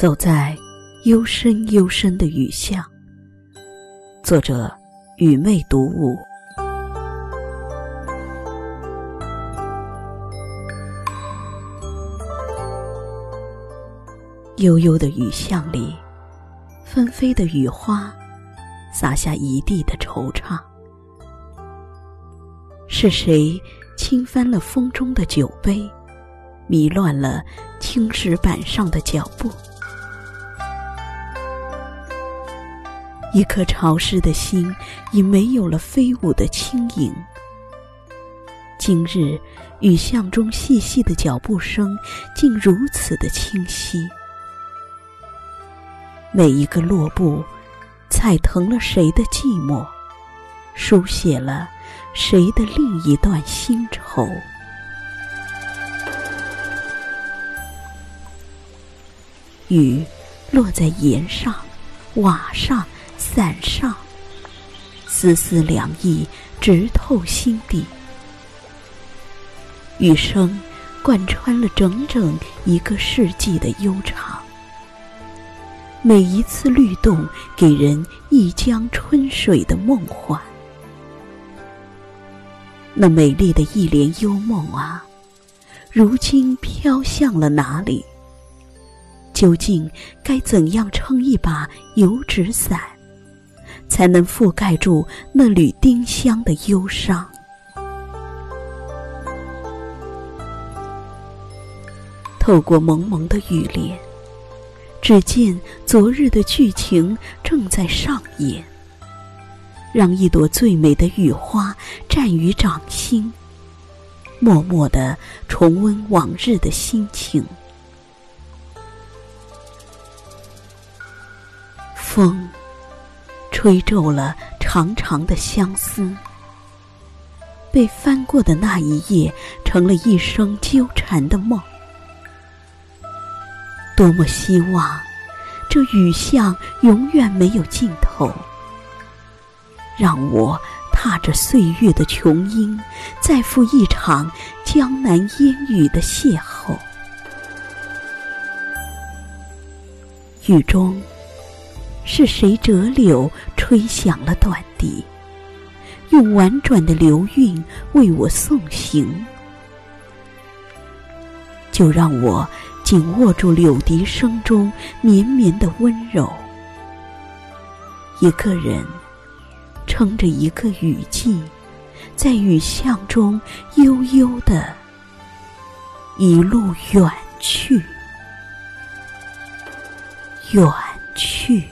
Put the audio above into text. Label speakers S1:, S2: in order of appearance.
S1: 走在幽深幽深的雨巷。作者：雨妹读物。悠悠的雨巷里，纷飞的雨花，洒下一地的惆怅。是谁轻翻了风中的酒杯，迷乱了青石板上的脚步？一颗潮湿的心，已没有了飞舞的轻盈。今日雨巷中细细的脚步声，竟如此的清晰。每一个落步，踩疼了谁的寂寞，书写了谁的另一段新愁。雨落在檐上、瓦上。伞上，丝丝凉意直透心底。雨声贯穿了整整一个世纪的悠长，每一次律动给人一江春水的梦幻。那美丽的一帘幽梦啊，如今飘向了哪里？究竟该怎样撑一把油纸伞？才能覆盖住那缕丁香的忧伤。透过蒙蒙的雨帘，只见昨日的剧情正在上演。让一朵最美的雨花站于掌心，默默的重温往日的心情。风。吹皱了长长的相思，被翻过的那一页，成了一生纠缠的梦。多么希望，这雨巷永远没有尽头。让我踏着岁月的琼音，再赴一场江南烟雨的邂逅。雨中。是谁折柳吹响了短笛，用婉转的流韵为我送行？就让我紧握住柳笛声中绵绵的温柔。一个人撑着一个雨季，在雨巷中悠悠的一路远去，远去。